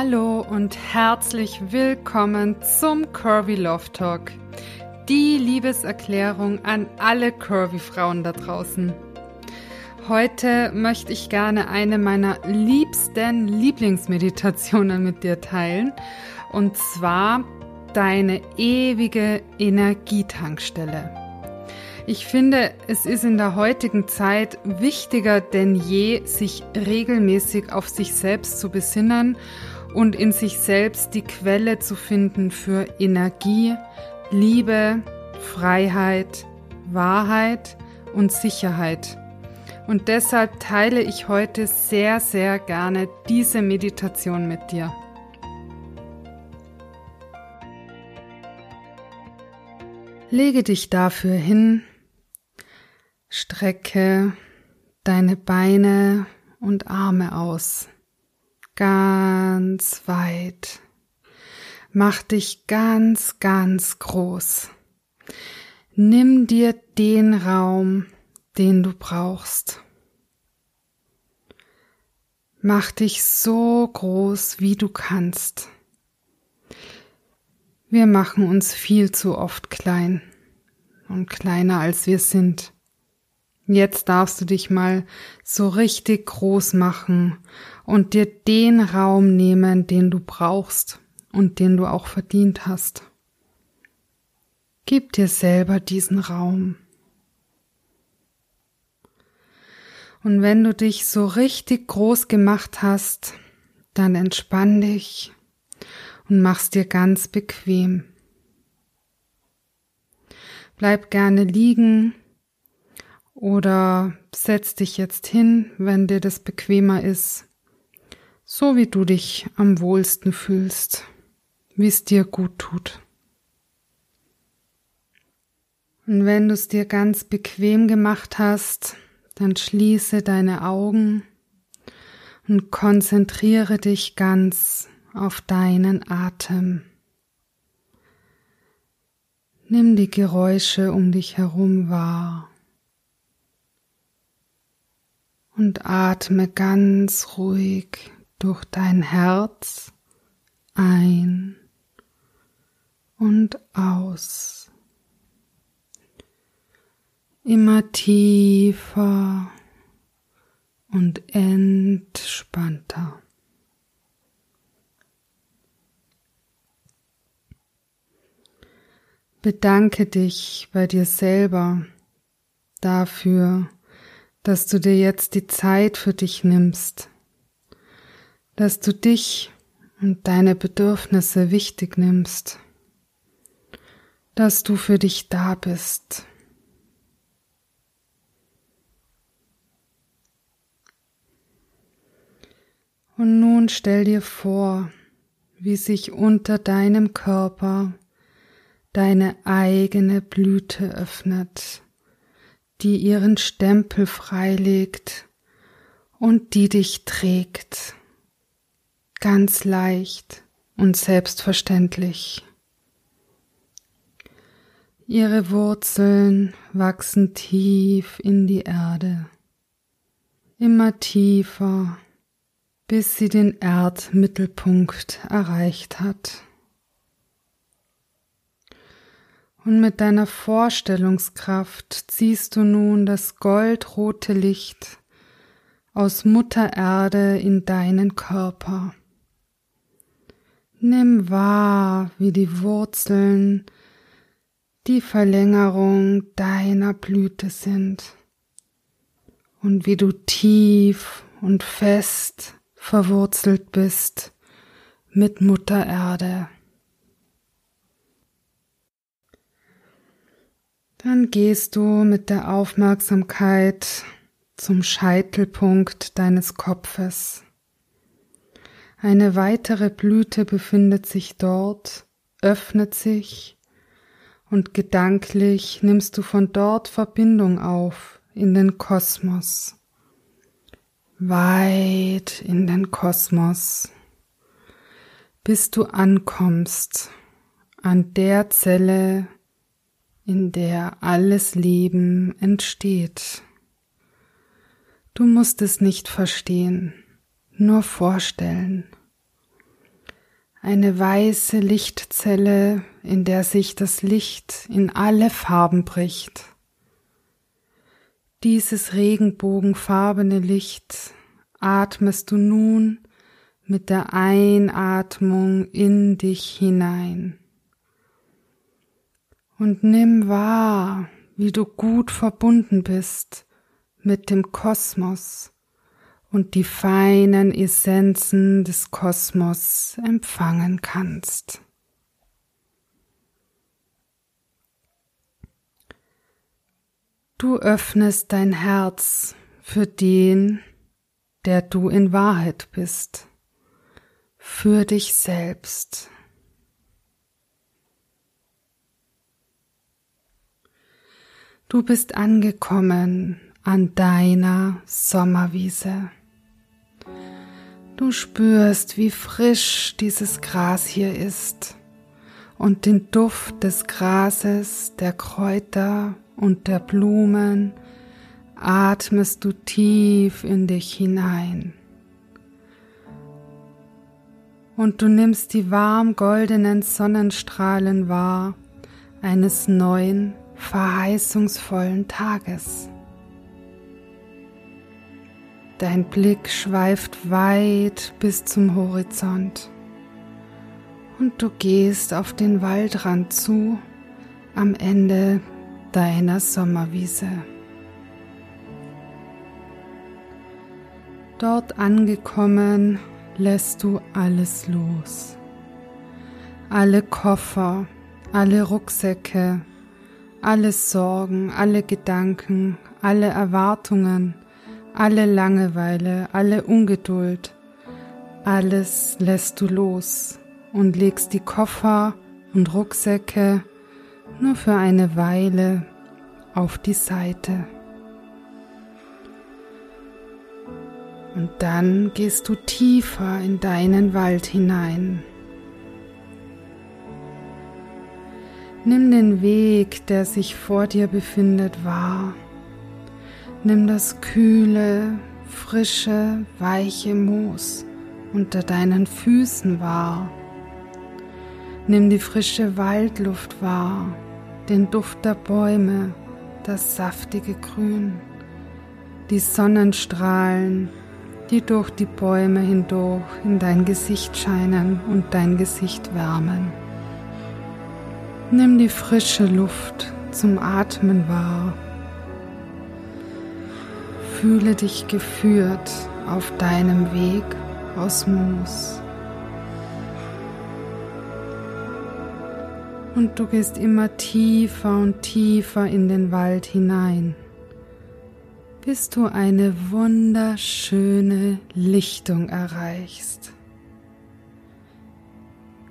Hallo und herzlich willkommen zum Curvy Love Talk. Die Liebeserklärung an alle Curvy Frauen da draußen. Heute möchte ich gerne eine meiner liebsten Lieblingsmeditationen mit dir teilen. Und zwar deine ewige Energietankstelle. Ich finde, es ist in der heutigen Zeit wichtiger denn je, sich regelmäßig auf sich selbst zu besinnen und in sich selbst die Quelle zu finden für Energie, Liebe, Freiheit, Wahrheit und Sicherheit. Und deshalb teile ich heute sehr, sehr gerne diese Meditation mit dir. Lege dich dafür hin, Strecke deine Beine und Arme aus. Ganz weit. Mach dich ganz, ganz groß. Nimm dir den Raum, den du brauchst. Mach dich so groß, wie du kannst. Wir machen uns viel zu oft klein und kleiner als wir sind. Jetzt darfst du dich mal so richtig groß machen und dir den Raum nehmen, den du brauchst und den du auch verdient hast. Gib dir selber diesen Raum. Und wenn du dich so richtig groß gemacht hast, dann entspann dich und mach's dir ganz bequem. Bleib gerne liegen oder setz dich jetzt hin, wenn dir das bequemer ist, so wie du dich am wohlsten fühlst, wie es dir gut tut. Und wenn du es dir ganz bequem gemacht hast, dann schließe deine Augen und konzentriere dich ganz auf deinen Atem. Nimm die Geräusche um dich herum wahr und atme ganz ruhig durch dein Herz ein und aus. Immer tiefer und entspannter. Bedanke dich bei dir selber dafür, dass du dir jetzt die Zeit für dich nimmst, dass du dich und deine Bedürfnisse wichtig nimmst, dass du für dich da bist. Und nun stell dir vor, wie sich unter deinem Körper deine eigene Blüte öffnet die ihren Stempel freilegt und die dich trägt, ganz leicht und selbstverständlich. Ihre Wurzeln wachsen tief in die Erde, immer tiefer, bis sie den Erdmittelpunkt erreicht hat. Und mit deiner Vorstellungskraft ziehst du nun das goldrote Licht aus Mutter Erde in deinen Körper. Nimm wahr, wie die Wurzeln die Verlängerung deiner Blüte sind und wie du tief und fest verwurzelt bist mit Mutter Erde. Dann gehst du mit der Aufmerksamkeit zum Scheitelpunkt deines Kopfes. Eine weitere Blüte befindet sich dort, öffnet sich und gedanklich nimmst du von dort Verbindung auf in den Kosmos. Weit in den Kosmos, bis du ankommst an der Zelle, in der alles Leben entsteht. Du musst es nicht verstehen, nur vorstellen. eine weiße Lichtzelle, in der sich das Licht in alle Farben bricht. Dieses regenbogenfarbene Licht atmest du nun mit der Einatmung in dich hinein. Und nimm wahr, wie du gut verbunden bist mit dem Kosmos und die feinen Essenzen des Kosmos empfangen kannst. Du öffnest dein Herz für den, der du in Wahrheit bist, für dich selbst. Du bist angekommen an deiner Sommerwiese. Du spürst, wie frisch dieses Gras hier ist und den Duft des Grases, der Kräuter und der Blumen atmest du tief in dich hinein. Und du nimmst die warm goldenen Sonnenstrahlen wahr eines neuen, verheißungsvollen Tages. Dein Blick schweift weit bis zum Horizont und du gehst auf den Waldrand zu am Ende deiner Sommerwiese. Dort angekommen lässt du alles los. Alle Koffer, alle Rucksäcke, alle Sorgen, alle Gedanken, alle Erwartungen, alle Langeweile, alle Ungeduld, alles lässt du los und legst die Koffer und Rucksäcke nur für eine Weile auf die Seite. Und dann gehst du tiefer in deinen Wald hinein. Nimm den Weg, der sich vor dir befindet, wahr. Nimm das kühle, frische, weiche Moos unter deinen Füßen wahr. Nimm die frische Waldluft wahr, den Duft der Bäume, das saftige Grün, die Sonnenstrahlen, die durch die Bäume hindurch in dein Gesicht scheinen und dein Gesicht wärmen. Nimm die frische Luft zum Atmen wahr Fühle dich geführt auf deinem Weg aus Moos. Und du gehst immer tiefer und tiefer in den Wald hinein, bis du eine wunderschöne Lichtung erreichst.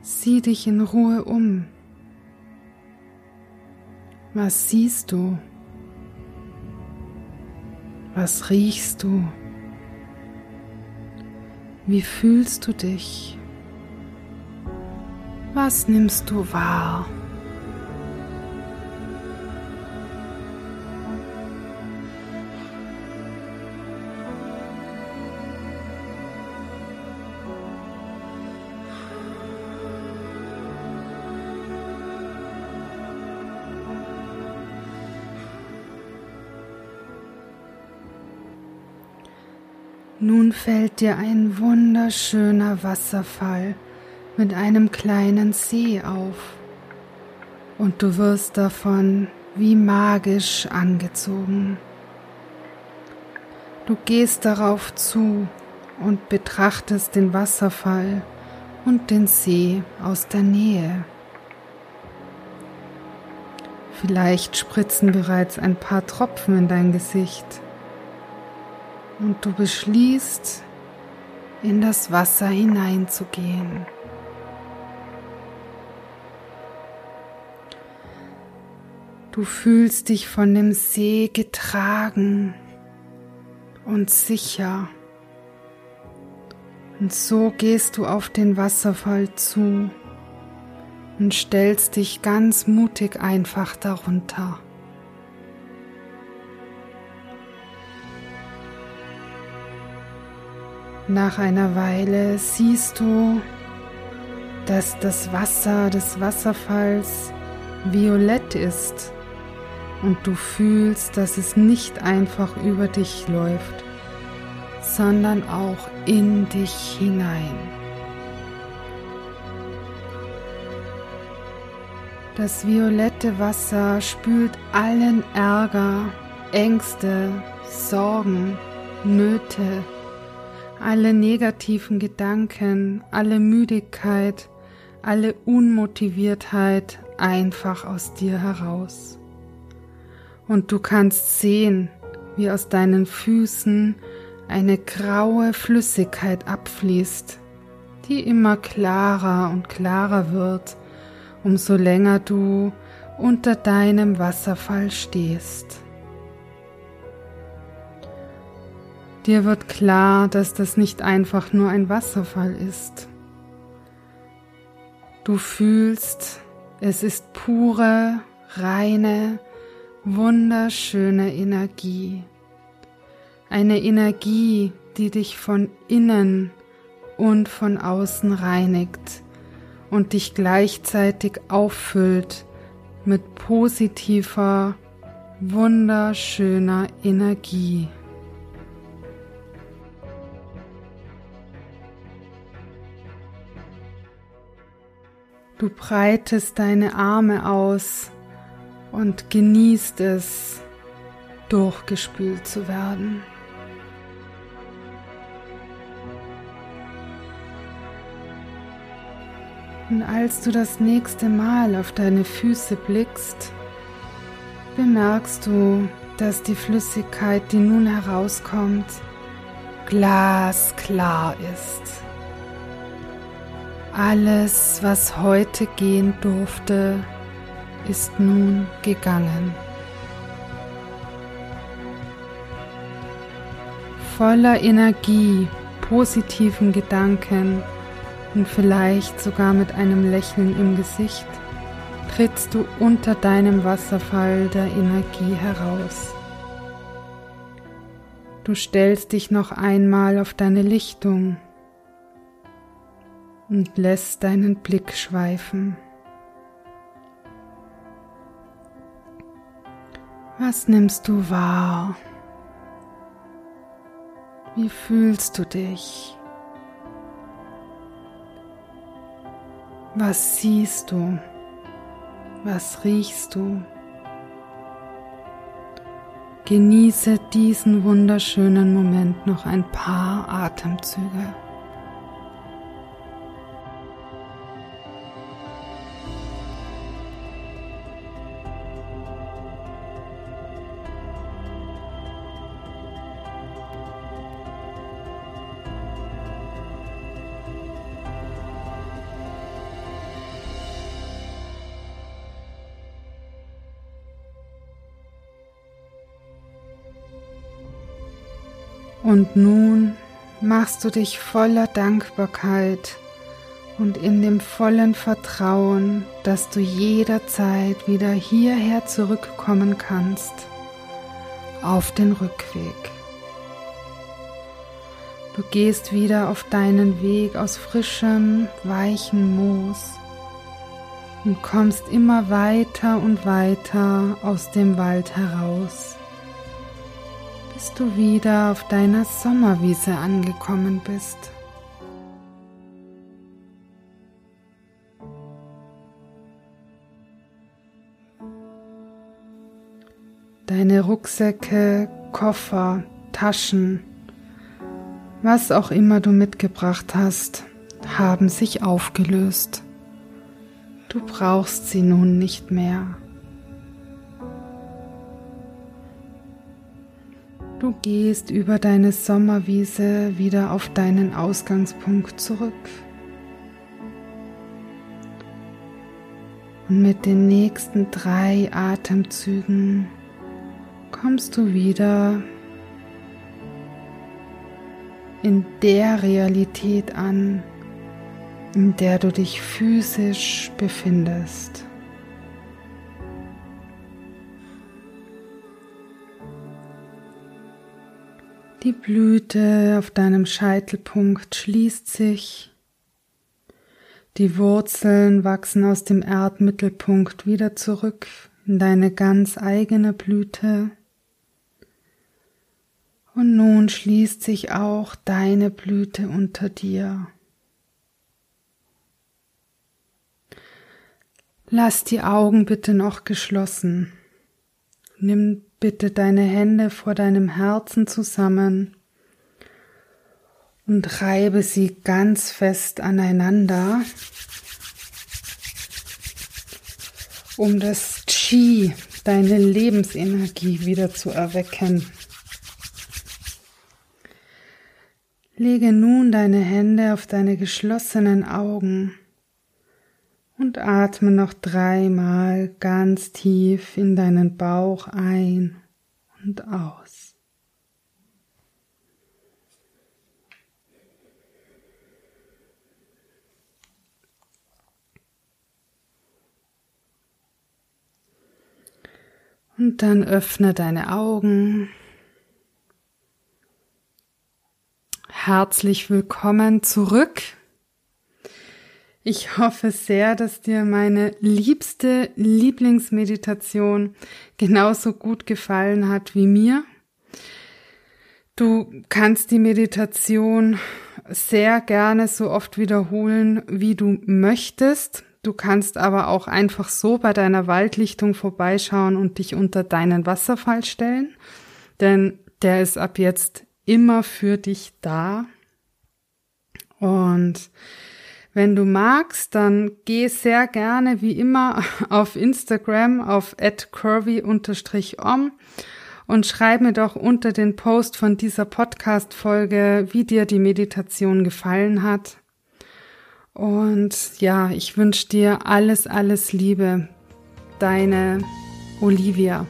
Sieh dich in Ruhe um. Was siehst du? Was riechst du? Wie fühlst du dich? Was nimmst du wahr? Nun fällt dir ein wunderschöner Wasserfall mit einem kleinen See auf und du wirst davon wie magisch angezogen. Du gehst darauf zu und betrachtest den Wasserfall und den See aus der Nähe. Vielleicht spritzen bereits ein paar Tropfen in dein Gesicht und du beschließt, in das Wasser hineinzugehen. Du fühlst dich von dem See getragen und sicher. Und so gehst du auf den Wasserfall zu und stellst dich ganz mutig einfach darunter. Nach einer Weile siehst du, dass das Wasser des Wasserfalls violett ist und du fühlst, dass es nicht einfach über dich läuft, sondern auch in dich hinein. Das violette Wasser spült allen Ärger, Ängste, Sorgen, Nöte, alle negativen Gedanken, alle Müdigkeit, alle Unmotiviertheit einfach aus dir heraus. Und du kannst sehen, wie aus deinen Füßen eine graue Flüssigkeit abfließt, die immer klarer und klarer wird, umso länger du unter deinem Wasserfall stehst. Dir wird klar, dass das nicht einfach nur ein Wasserfall ist. Du fühlst, es ist pure, reine, wunderschöne Energie. Eine Energie, die dich von innen und von außen reinigt und dich gleichzeitig auffüllt mit positiver, wunderschöner Energie. Du breitest deine Arme aus und genießt es, durchgespült zu werden. Und als du das nächste Mal auf deine Füße blickst, bemerkst du, dass die Flüssigkeit, die nun herauskommt, glasklar ist. Alles, was heute gehen durfte, ist nun gegangen. Voller Energie, positiven Gedanken und vielleicht sogar mit einem Lächeln im Gesicht trittst du unter deinem Wasserfall der Energie heraus. Du stellst dich noch einmal auf deine Lichtung und lässt deinen Blick schweifen. Was nimmst du wahr? Wie fühlst du dich? Was siehst du? Was riechst du? Genieße diesen wunderschönen Moment noch ein paar Atemzüge. Und nun machst du dich voller Dankbarkeit und in dem vollen Vertrauen, dass du jederzeit wieder hierher zurückkommen kannst, auf den Rückweg. Du gehst wieder auf deinen Weg aus frischem, weichen Moos und kommst immer weiter und weiter aus dem Wald heraus bis du wieder auf deiner Sommerwiese angekommen bist. Deine Rucksäcke, Koffer, Taschen, was auch immer du mitgebracht hast, haben sich aufgelöst. Du brauchst sie nun nicht mehr. Du gehst über deine Sommerwiese wieder auf deinen Ausgangspunkt zurück. Und mit den nächsten drei Atemzügen kommst du wieder in der Realität an, in der du dich physisch befindest. Die Blüte auf deinem Scheitelpunkt schließt sich. Die Wurzeln wachsen aus dem Erdmittelpunkt wieder zurück in deine ganz eigene Blüte. Und nun schließt sich auch deine Blüte unter dir. Lass die Augen bitte noch geschlossen. Nimm bitte deine Hände vor deinem Herzen zusammen und reibe sie ganz fest aneinander, um das Qi, deine Lebensenergie wieder zu erwecken. Lege nun deine Hände auf deine geschlossenen Augen und atme noch dreimal ganz tief in deinen Bauch ein und aus. Und dann öffne deine Augen. Herzlich willkommen zurück. Ich hoffe sehr, dass dir meine liebste Lieblingsmeditation genauso gut gefallen hat wie mir. Du kannst die Meditation sehr gerne so oft wiederholen, wie du möchtest. Du kannst aber auch einfach so bei deiner Waldlichtung vorbeischauen und dich unter deinen Wasserfall stellen, denn der ist ab jetzt immer für dich da. Und wenn du magst, dann geh sehr gerne wie immer auf Instagram auf curvy-om und schreib mir doch unter den Post von dieser Podcast-Folge, wie dir die Meditation gefallen hat. Und ja, ich wünsche dir alles, alles Liebe. Deine Olivia.